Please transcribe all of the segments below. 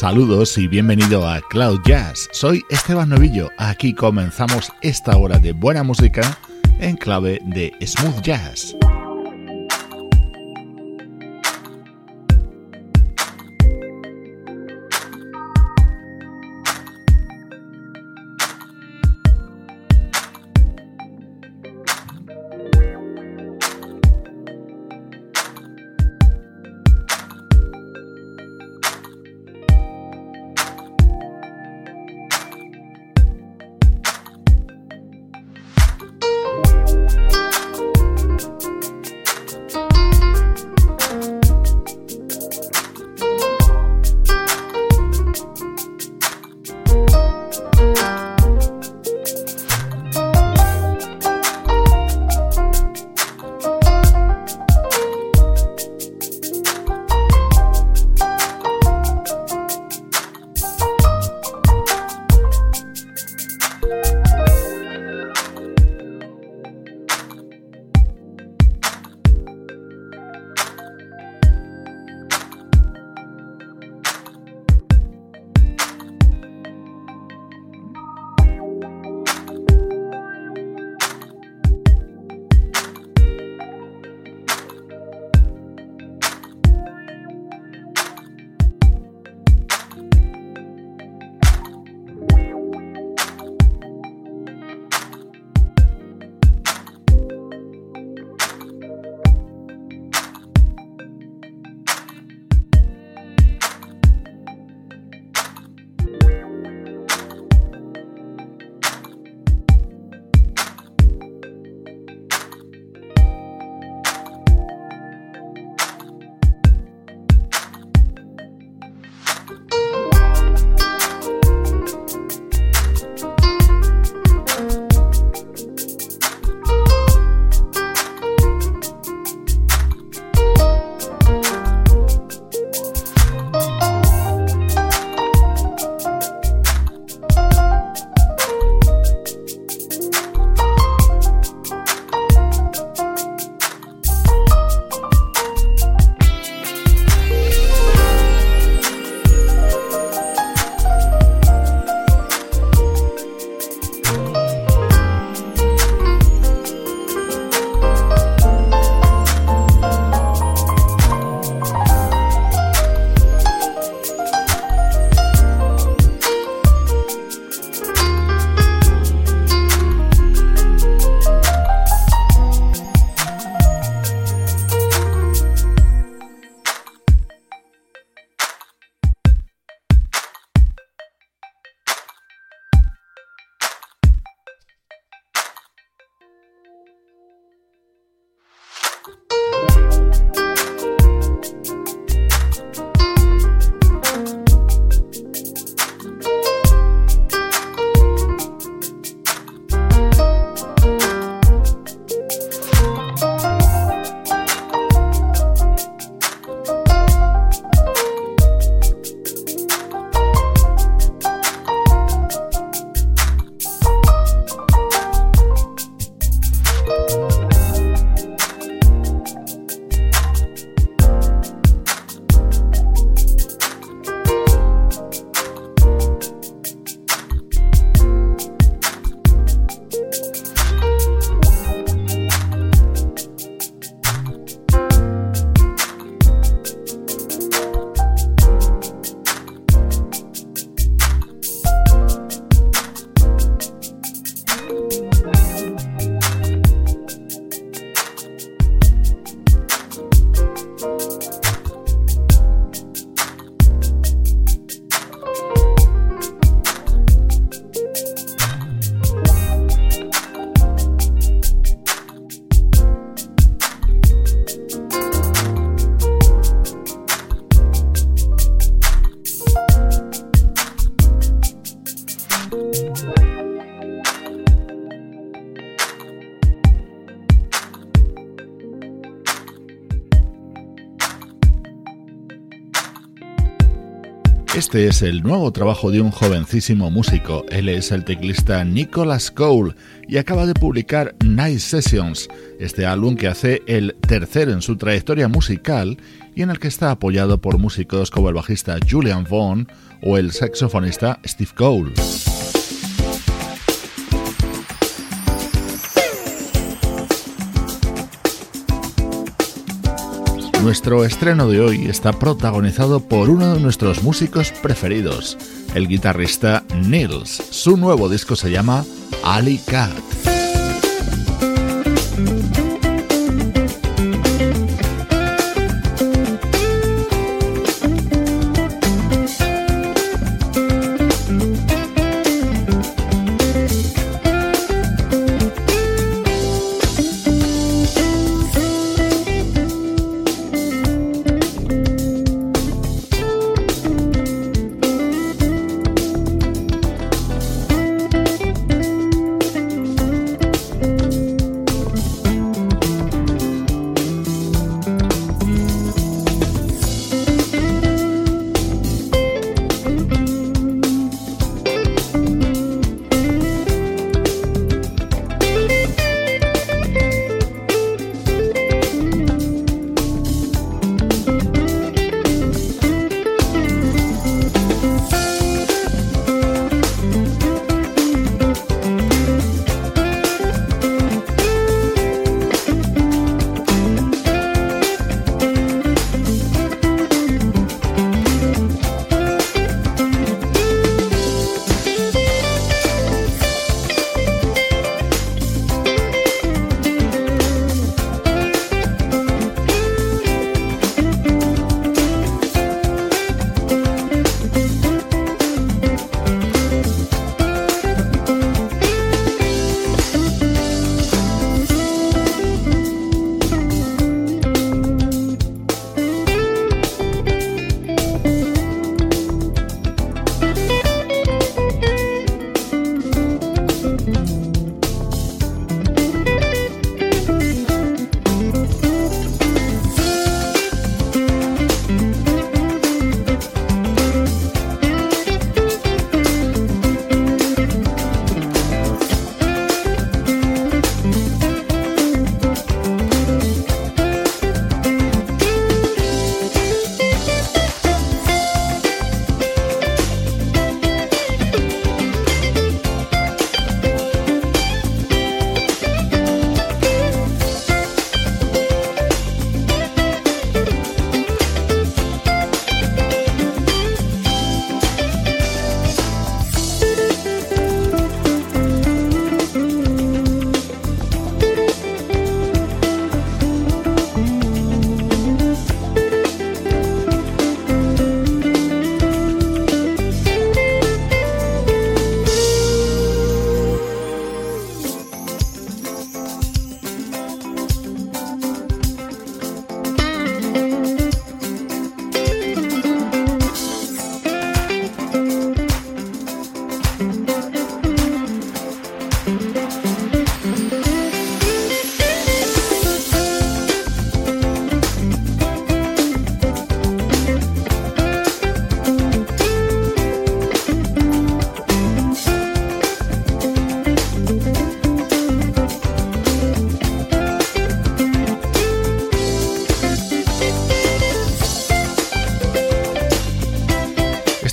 Saludos y bienvenido a Cloud Jazz. Soy Esteban Novillo. Aquí comenzamos esta hora de buena música en clave de smooth jazz. Este es el nuevo trabajo de un jovencísimo músico. Él es el teclista Nicholas Cole y acaba de publicar Night Sessions, este álbum que hace el tercero en su trayectoria musical y en el que está apoyado por músicos como el bajista Julian Vaughn o el saxofonista Steve Cole. Nuestro estreno de hoy está protagonizado por uno de nuestros músicos preferidos, el guitarrista Nils. Su nuevo disco se llama Ali Cat.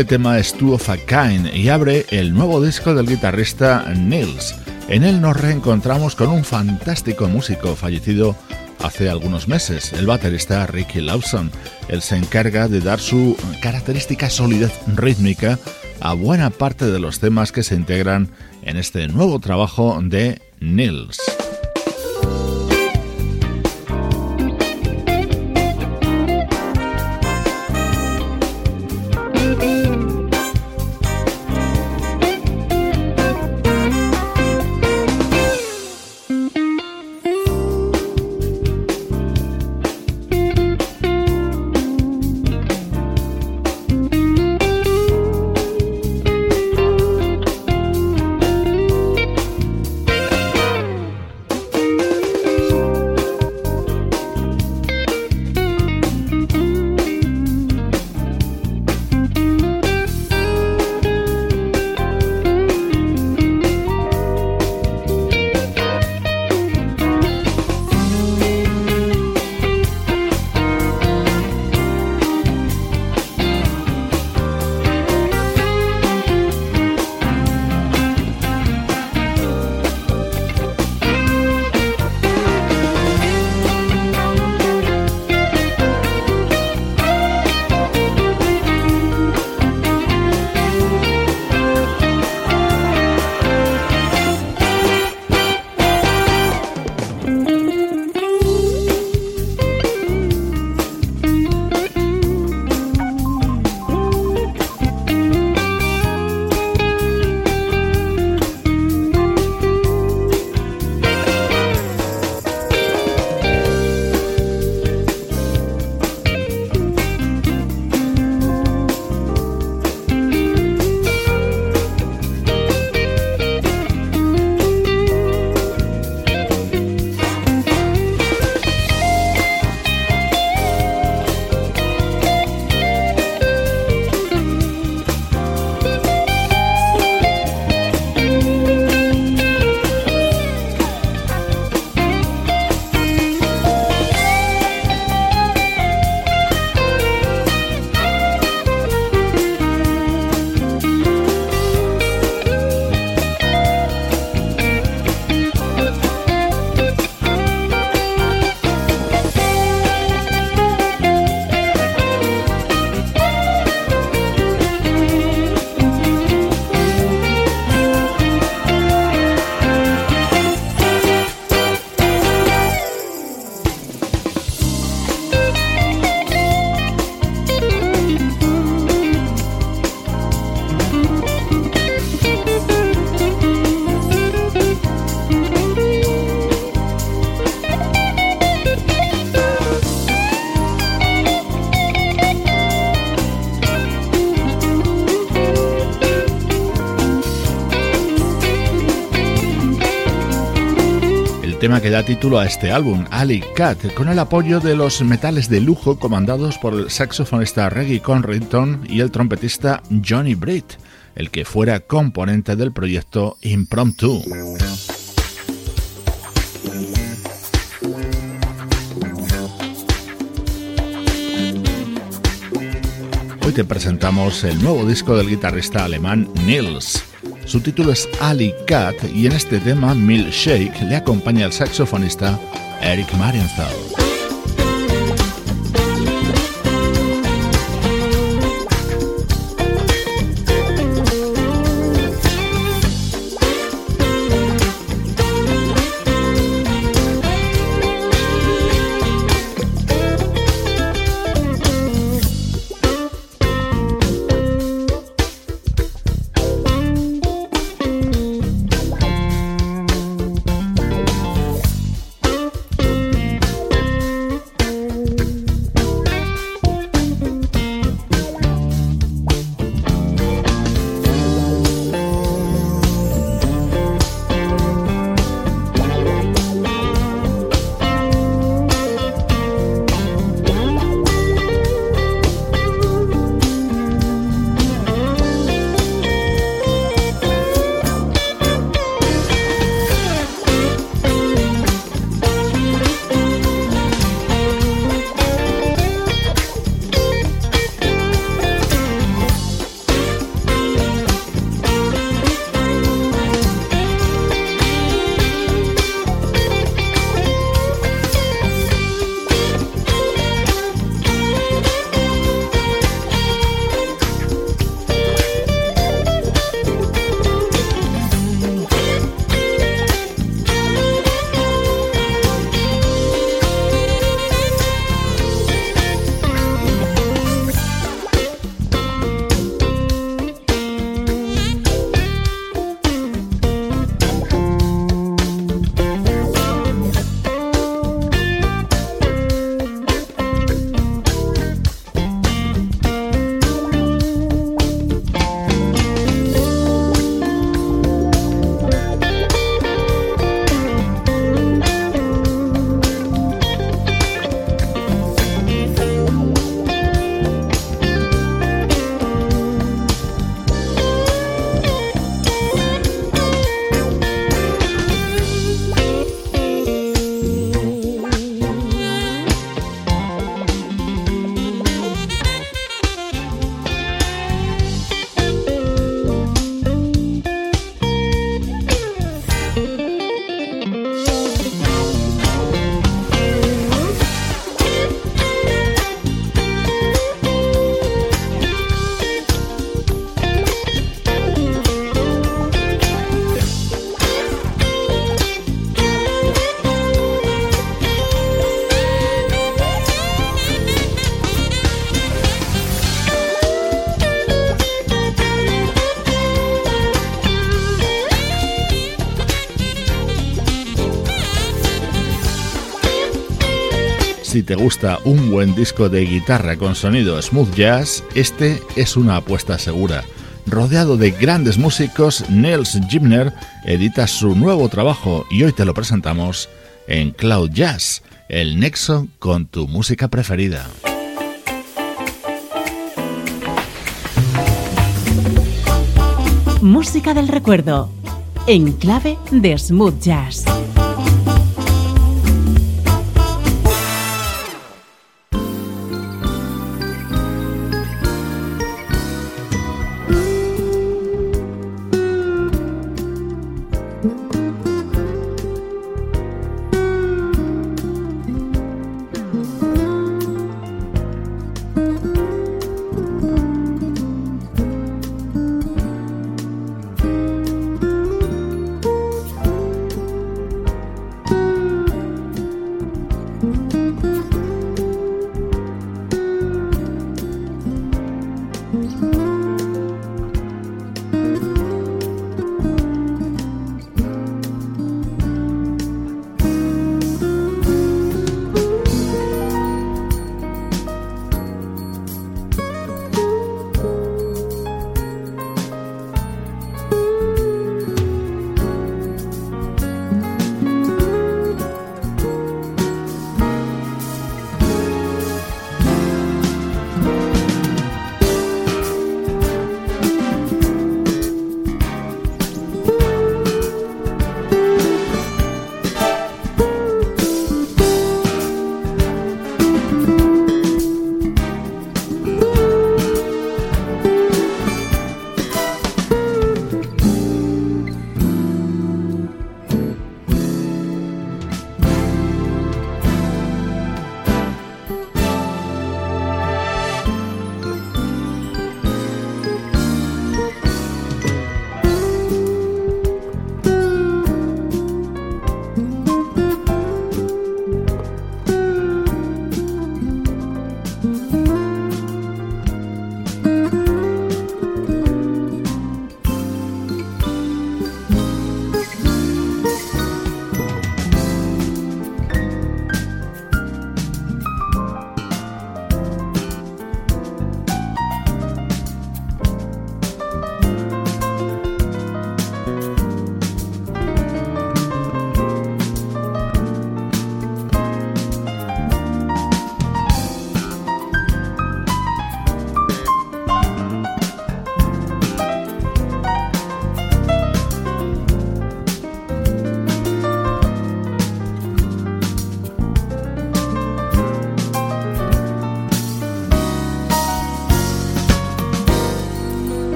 Este tema es Two of a Kind y abre el nuevo disco del guitarrista Nils. En él nos reencontramos con un fantástico músico fallecido hace algunos meses, el baterista Ricky Lawson. Él se encarga de dar su característica solidez rítmica a buena parte de los temas que se integran en este nuevo trabajo de Nils. Tema que da título a este álbum, Ali Cat, con el apoyo de los metales de lujo comandados por el saxofonista Reggie Conrington y el trompetista Johnny Britt, el que fuera componente del proyecto Impromptu. Hoy te presentamos el nuevo disco del guitarrista alemán Nils. Su título es Ali Cat y en este tema Milkshake le acompaña el saxofonista Eric Marienthal. Si te gusta un buen disco de guitarra con sonido smooth jazz, este es una apuesta segura. Rodeado de grandes músicos, Nels Gimner edita su nuevo trabajo y hoy te lo presentamos en Cloud Jazz, el nexo con tu música preferida. Música del recuerdo, en clave de smooth jazz.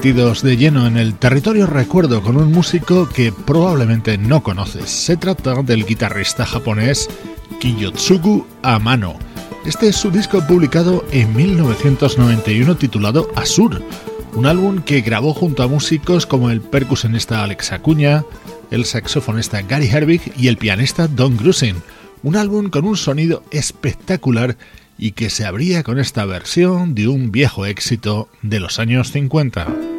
Metidos de lleno en el territorio recuerdo con un músico que probablemente no conoces. Se trata del guitarrista japonés Kiyotsugu Amano. Este es su disco publicado en 1991 titulado Asur, un álbum que grabó junto a músicos como el percusionista Alex Acuña, el saxofonista Gary Herbig y el pianista Don Grusin. Un álbum con un sonido espectacular y que se abría con esta versión de un viejo éxito de los años 50.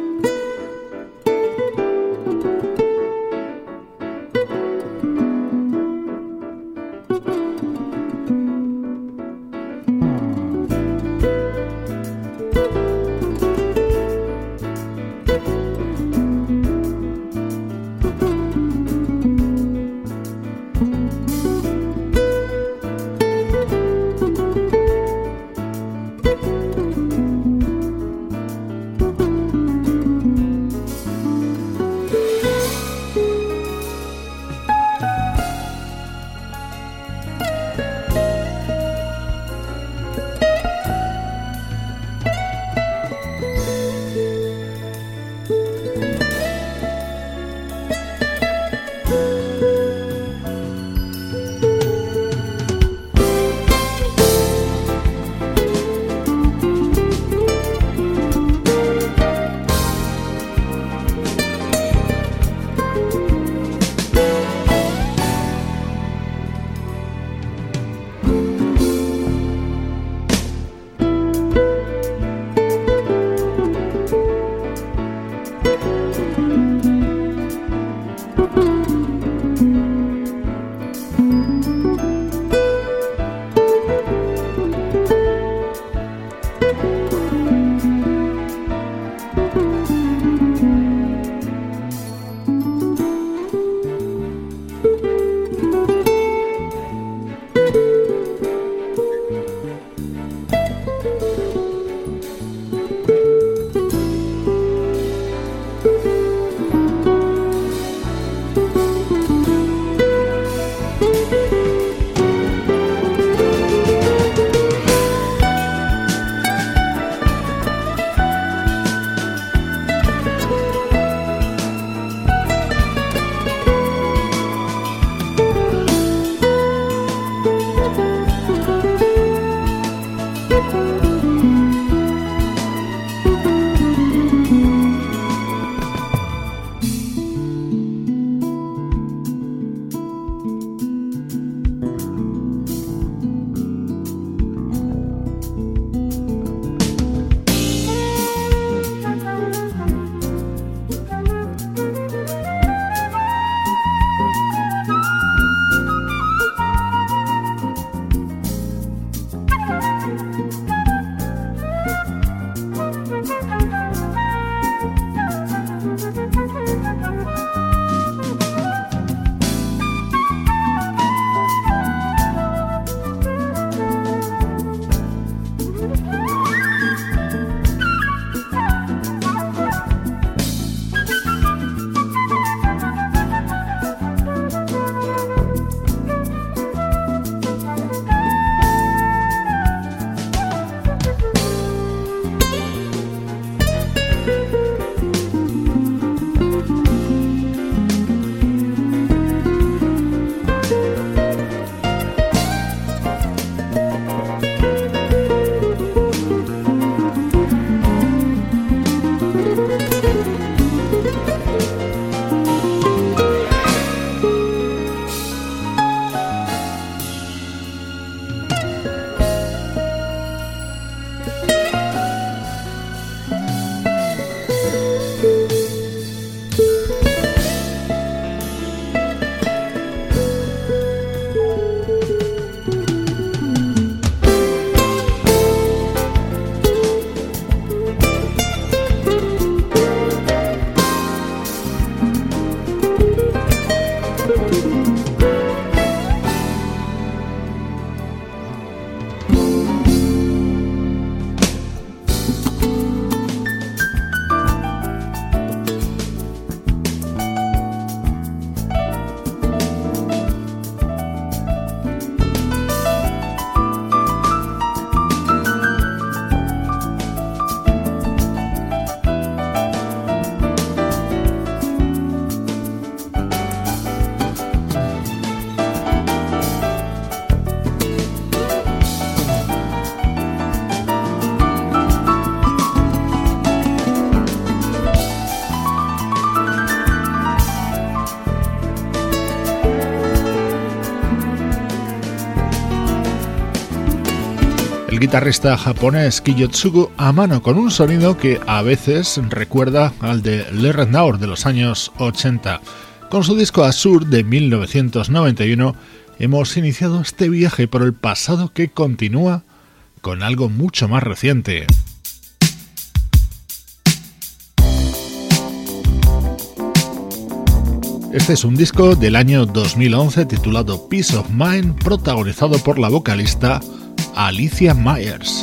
Guitarrista japonés Kiyotsugu a mano con un sonido que a veces recuerda al de Le Rednaur de los años 80. Con su disco Azur de 1991 hemos iniciado este viaje por el pasado que continúa con algo mucho más reciente. Este es un disco del año 2011 titulado Peace of Mind, protagonizado por la vocalista Alicia Myers.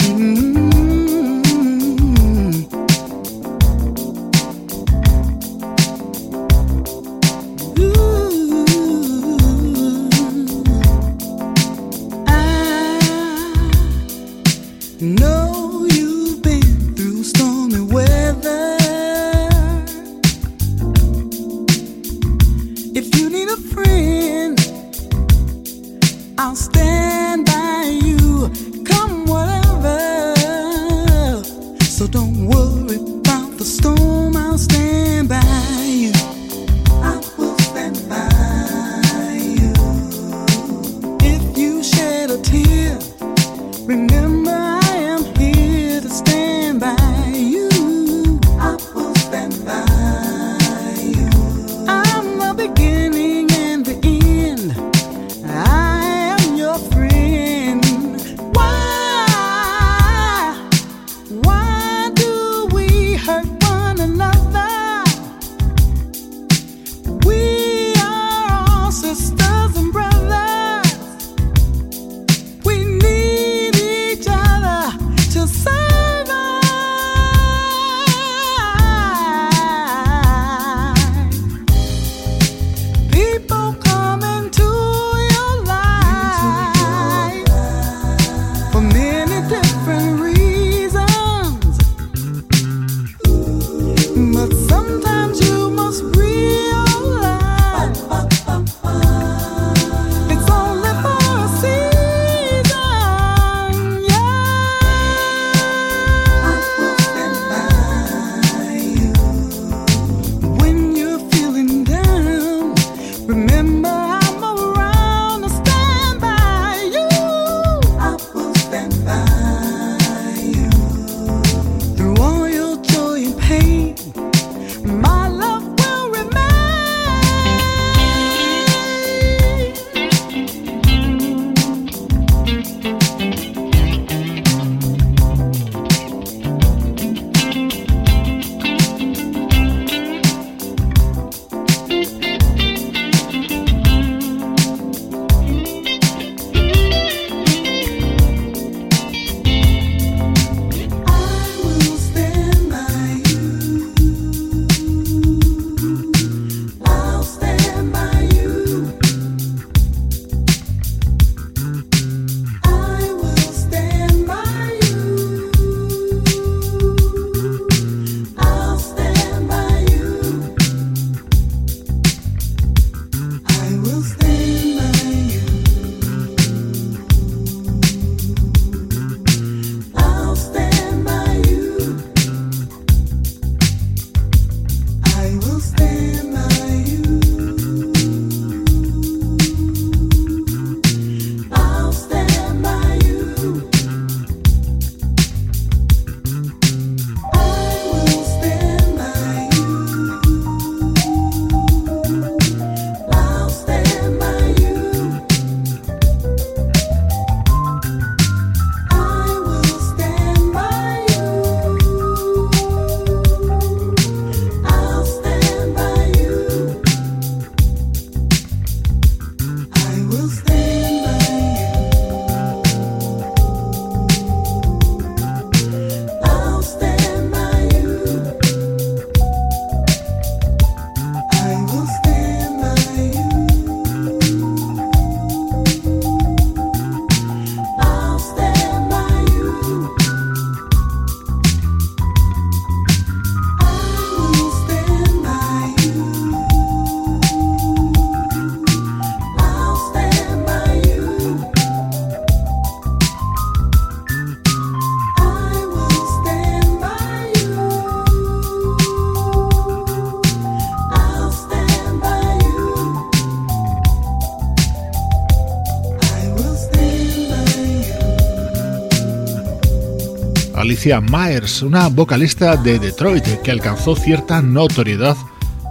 Alicia Myers, una vocalista de Detroit que alcanzó cierta notoriedad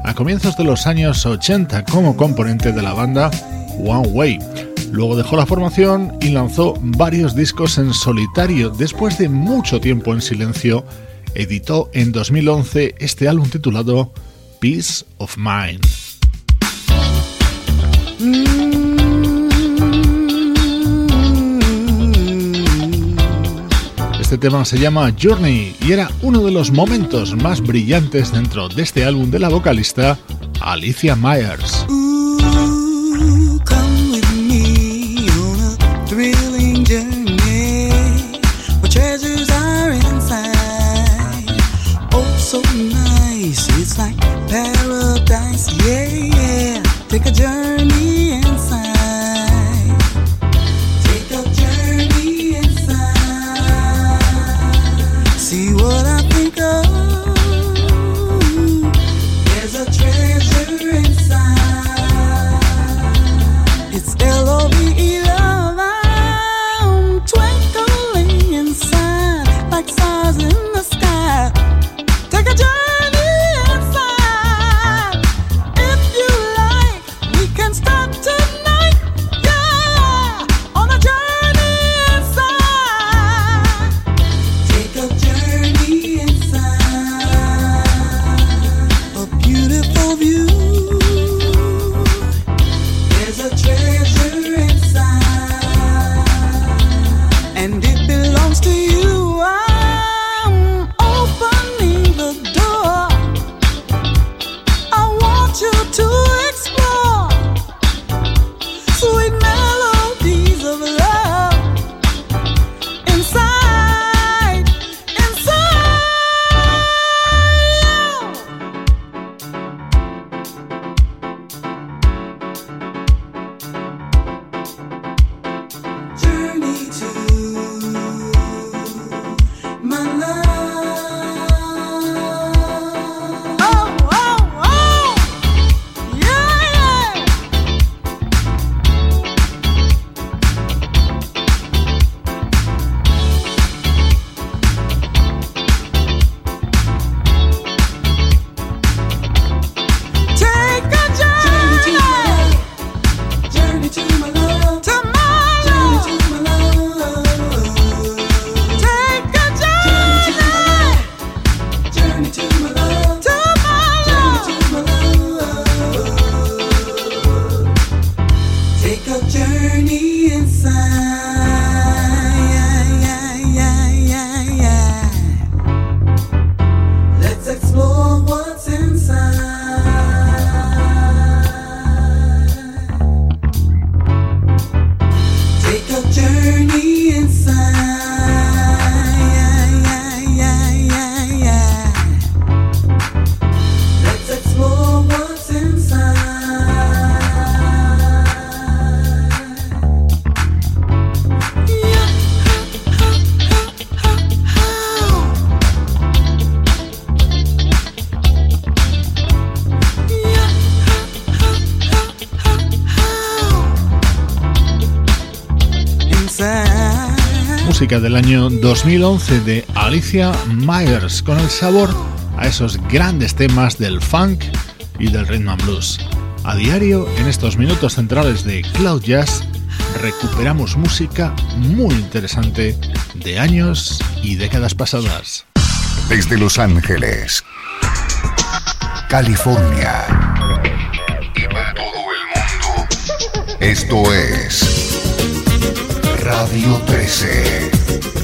a comienzos de los años 80 como componente de la banda One Way. Luego dejó la formación y lanzó varios discos en solitario. Después de mucho tiempo en silencio, editó en 2011 este álbum titulado Peace of Mind. Este tema se llama Journey y era uno de los momentos más brillantes dentro de este álbum de la vocalista Alicia Myers. Take a journey del año 2011 de Alicia Myers, con el sabor a esos grandes temas del funk y del rhythm and blues. A diario, en estos minutos centrales de Cloud Jazz, recuperamos música muy interesante de años y décadas pasadas. Desde Los Ángeles, California y todo el mundo, esto es Radio 13.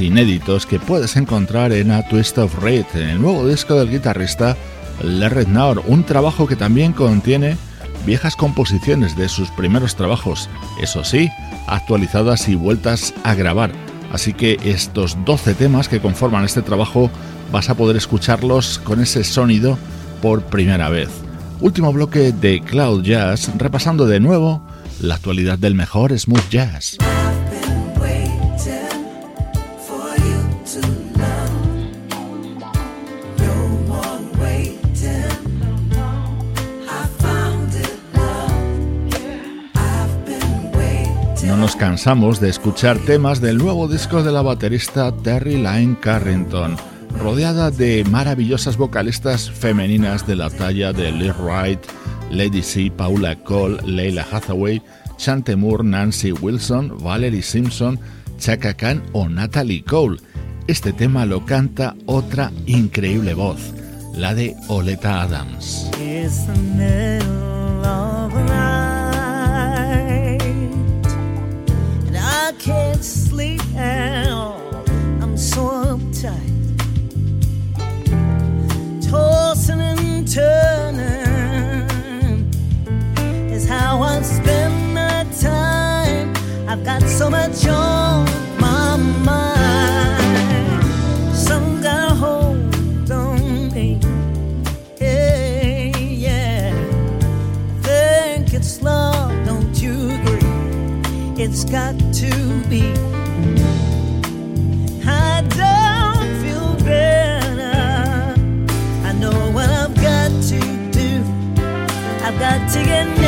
Inéditos que puedes encontrar en A Twist of Red, en el nuevo disco del guitarrista Larry Naur, un trabajo que también contiene viejas composiciones de sus primeros trabajos, eso sí, actualizadas y vueltas a grabar. Así que estos 12 temas que conforman este trabajo vas a poder escucharlos con ese sonido por primera vez. Último bloque de Cloud Jazz, repasando de nuevo la actualidad del mejor smooth jazz. Nos cansamos de escuchar temas del nuevo disco de la baterista Terry Lyne Carrington, rodeada de maravillosas vocalistas femeninas de la talla de Liz Wright, Lady C, Paula Cole, Leila Hathaway, Chante Moore, Nancy Wilson, Valerie Simpson, Chaka Khan o Natalie Cole. Este tema lo canta otra increíble voz, la de Oleta Adams. I'm so uptight. Tossing and turning is how I spend my time. I've got so much on my mind. Some got a hold on me. Hey, yeah. think it's love, don't you agree? It's got to be. が次元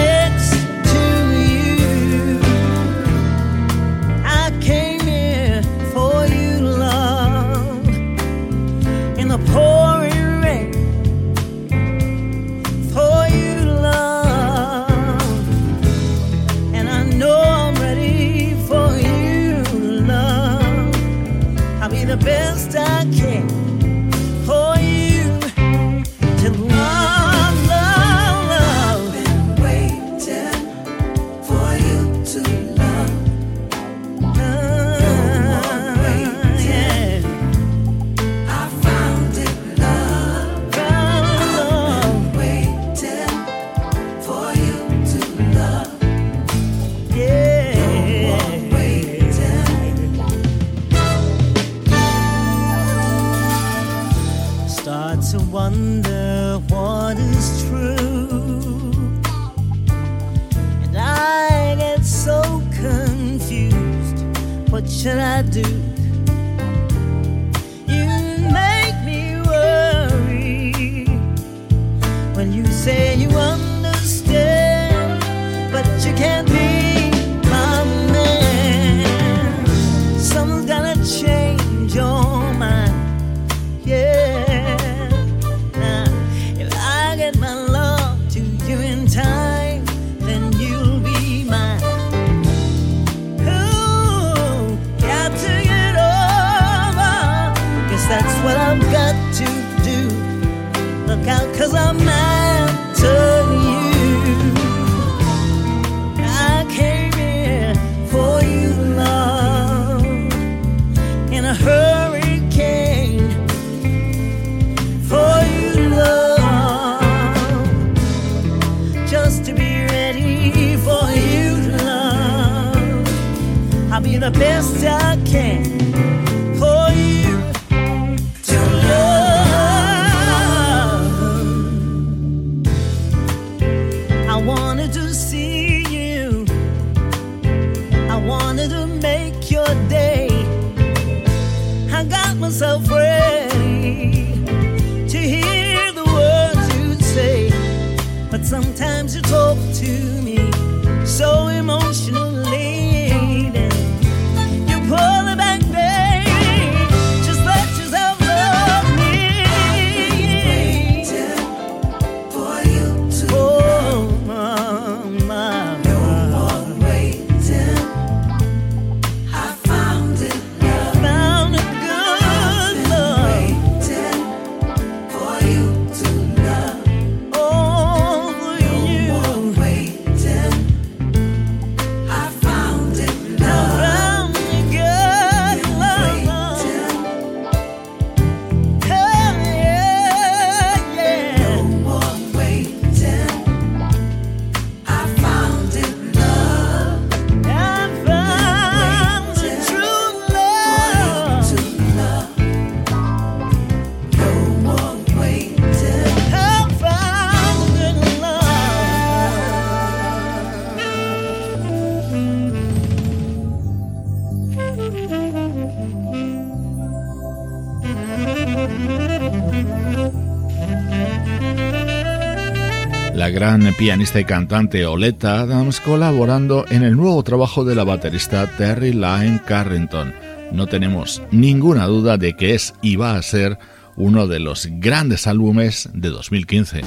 gran pianista y cantante Oleta Adams colaborando en el nuevo trabajo de la baterista Terry Lyne Carrington. No tenemos ninguna duda de que es y va a ser uno de los grandes álbumes de 2015.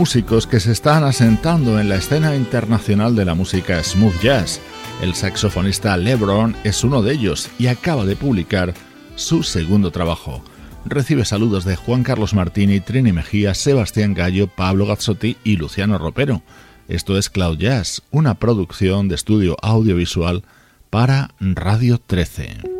Músicos que se están asentando en la escena internacional de la música smooth jazz. El saxofonista LeBron es uno de ellos y acaba de publicar su segundo trabajo. Recibe saludos de Juan Carlos Martini, Trini Mejía, Sebastián Gallo, Pablo Gazzotti y Luciano Ropero. Esto es Cloud Jazz, una producción de estudio audiovisual para Radio 13.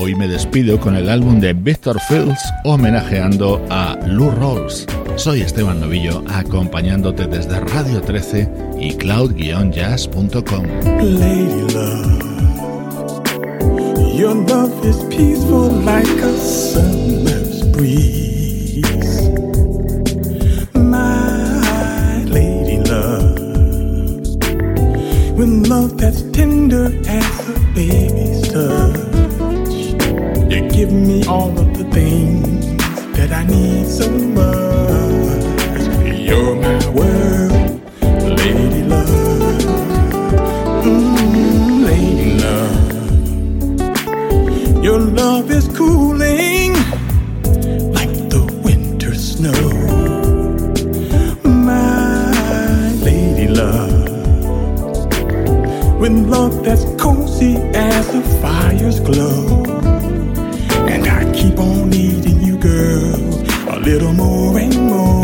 Hoy me despido con el álbum de Victor Fields homenajeando a Lou Rawls. Soy Esteban Novillo acompañándote desde Radio 13 y cloud-jazz.com. Lady love, your love is peaceful like a summer's breeze. My lady love, with love that's tender as a. You give me all of the things that I need so much. You're my world, lady love. Mm, lady love. Your love is cooling like the winter snow. My lady love. With love that's cozy as the fire's glow. Keep on needing you, girl, a little more and more.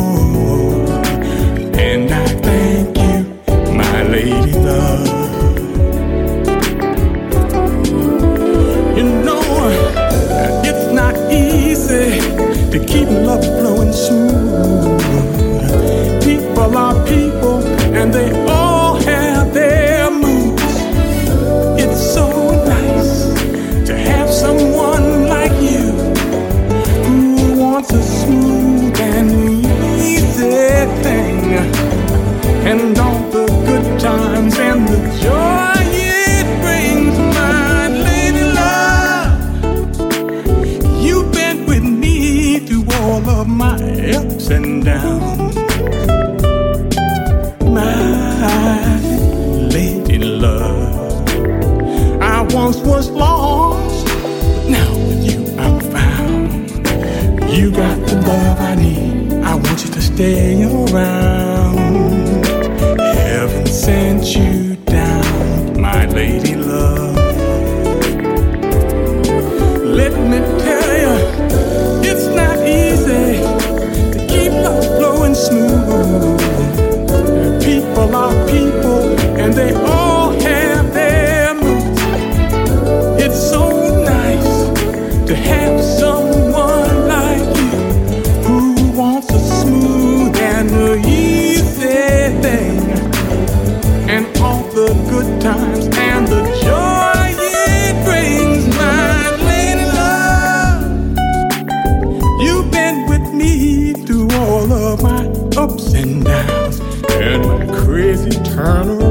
Ups and downs and my crazy turnarounds,